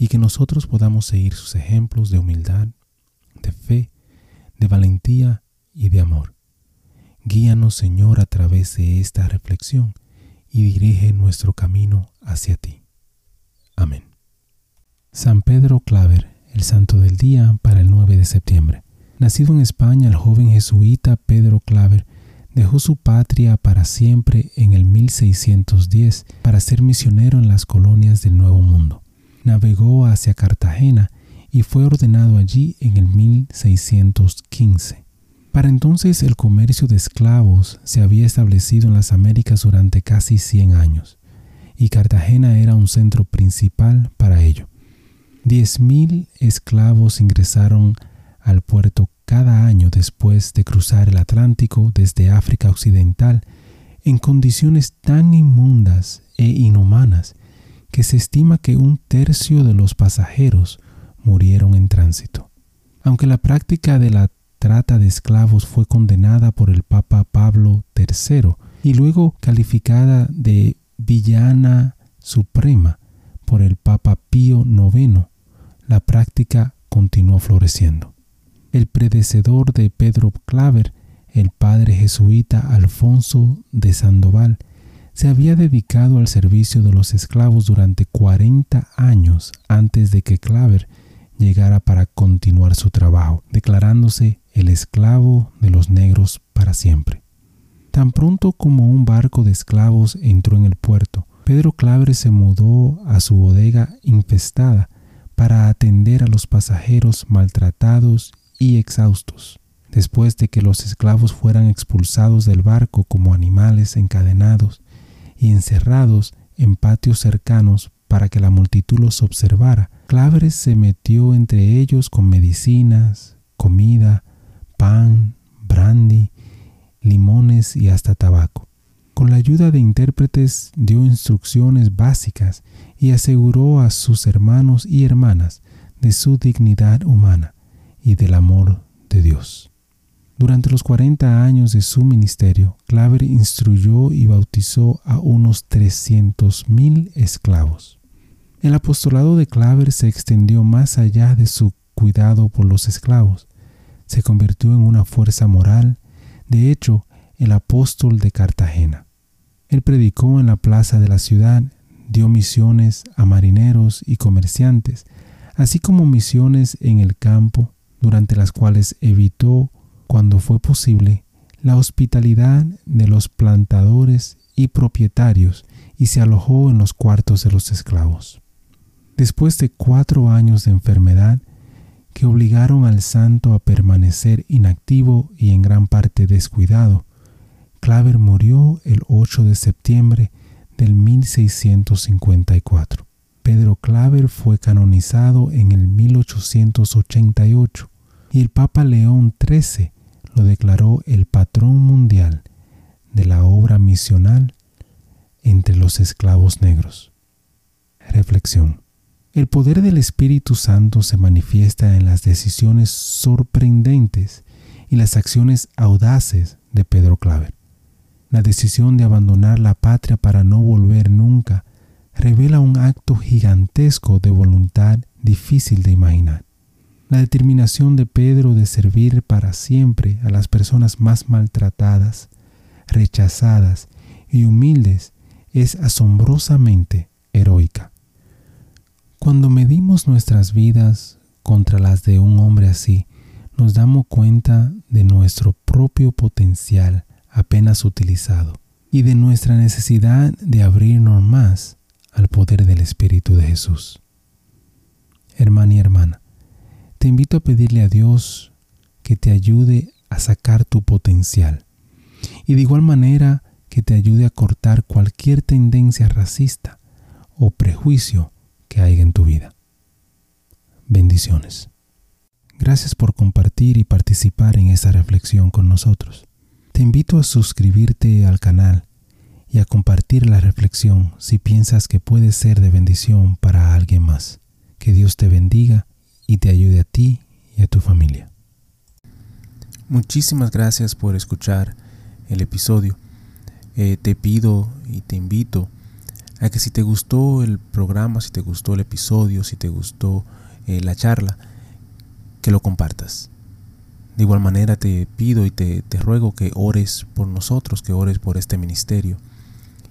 y que nosotros podamos seguir sus ejemplos de humildad, de fe, de valentía y de amor. Guíanos, Señor, a través de esta reflexión y dirige nuestro camino hacia ti. Amén. San Pedro Claver, el santo del día para el 9 de septiembre. Nacido en España, el joven jesuita Pedro Claver dejó su patria para siempre en el 1610 para ser misionero en las colonias del Nuevo Mundo. Navegó hacia Cartagena y fue ordenado allí en el 1615. Para entonces el comercio de esclavos se había establecido en las Américas durante casi 100 años, y Cartagena era un centro principal para ello. Diez mil esclavos ingresaron al puerto cada año después de cruzar el Atlántico desde África Occidental en condiciones tan inmundas e inhumanas que se estima que un tercio de los pasajeros murieron en tránsito. Aunque la práctica de la trata de esclavos fue condenada por el Papa Pablo III y luego calificada de villana suprema por el Papa Pío IX, la práctica continuó floreciendo. El predecedor de Pedro Claver, el padre jesuita Alfonso de Sandoval, se había dedicado al servicio de los esclavos durante 40 años antes de que Claver llegara para continuar su trabajo, declarándose el esclavo de los negros para siempre. Tan pronto como un barco de esclavos entró en el puerto, Pedro Claver se mudó a su bodega infestada para atender a los pasajeros maltratados y exhaustos. Después de que los esclavos fueran expulsados del barco como animales encadenados y encerrados en patios cercanos para que la multitud los observara, Cláveres se metió entre ellos con medicinas, comida, pan, brandy, limones y hasta tabaco. Con la ayuda de intérpretes dio instrucciones básicas y aseguró a sus hermanos y hermanas de su dignidad humana y del amor de Dios. Durante los 40 años de su ministerio, Claver instruyó y bautizó a unos 300.000 esclavos. El apostolado de Claver se extendió más allá de su cuidado por los esclavos. Se convirtió en una fuerza moral, de hecho, el apóstol de Cartagena. Él predicó en la plaza de la ciudad, dio misiones a marineros y comerciantes, así como misiones en el campo, durante las cuales evitó, cuando fue posible, la hospitalidad de los plantadores y propietarios y se alojó en los cuartos de los esclavos. Después de cuatro años de enfermedad que obligaron al santo a permanecer inactivo y en gran parte descuidado, Claver murió el 8 de septiembre del 1654. Pedro Claver fue canonizado en el 1888 y el Papa León XIII declaró el patrón mundial de la obra misional entre los esclavos negros. Reflexión. El poder del Espíritu Santo se manifiesta en las decisiones sorprendentes y las acciones audaces de Pedro Claver. La decisión de abandonar la patria para no volver nunca revela un acto gigantesco de voluntad difícil de imaginar. La determinación de Pedro de servir para siempre a las personas más maltratadas, rechazadas y humildes es asombrosamente heroica. Cuando medimos nuestras vidas contra las de un hombre así, nos damos cuenta de nuestro propio potencial apenas utilizado y de nuestra necesidad de abrirnos más al poder del Espíritu de Jesús. Hermana y hermana, te invito a pedirle a Dios que te ayude a sacar tu potencial y de igual manera que te ayude a cortar cualquier tendencia racista o prejuicio que haya en tu vida. Bendiciones. Gracias por compartir y participar en esta reflexión con nosotros. Te invito a suscribirte al canal y a compartir la reflexión si piensas que puede ser de bendición para alguien más. Que Dios te bendiga y te ayude a ti y a tu familia. Muchísimas gracias por escuchar el episodio. Eh, te pido y te invito a que si te gustó el programa, si te gustó el episodio, si te gustó eh, la charla, que lo compartas. De igual manera te pido y te, te ruego que ores por nosotros, que ores por este ministerio.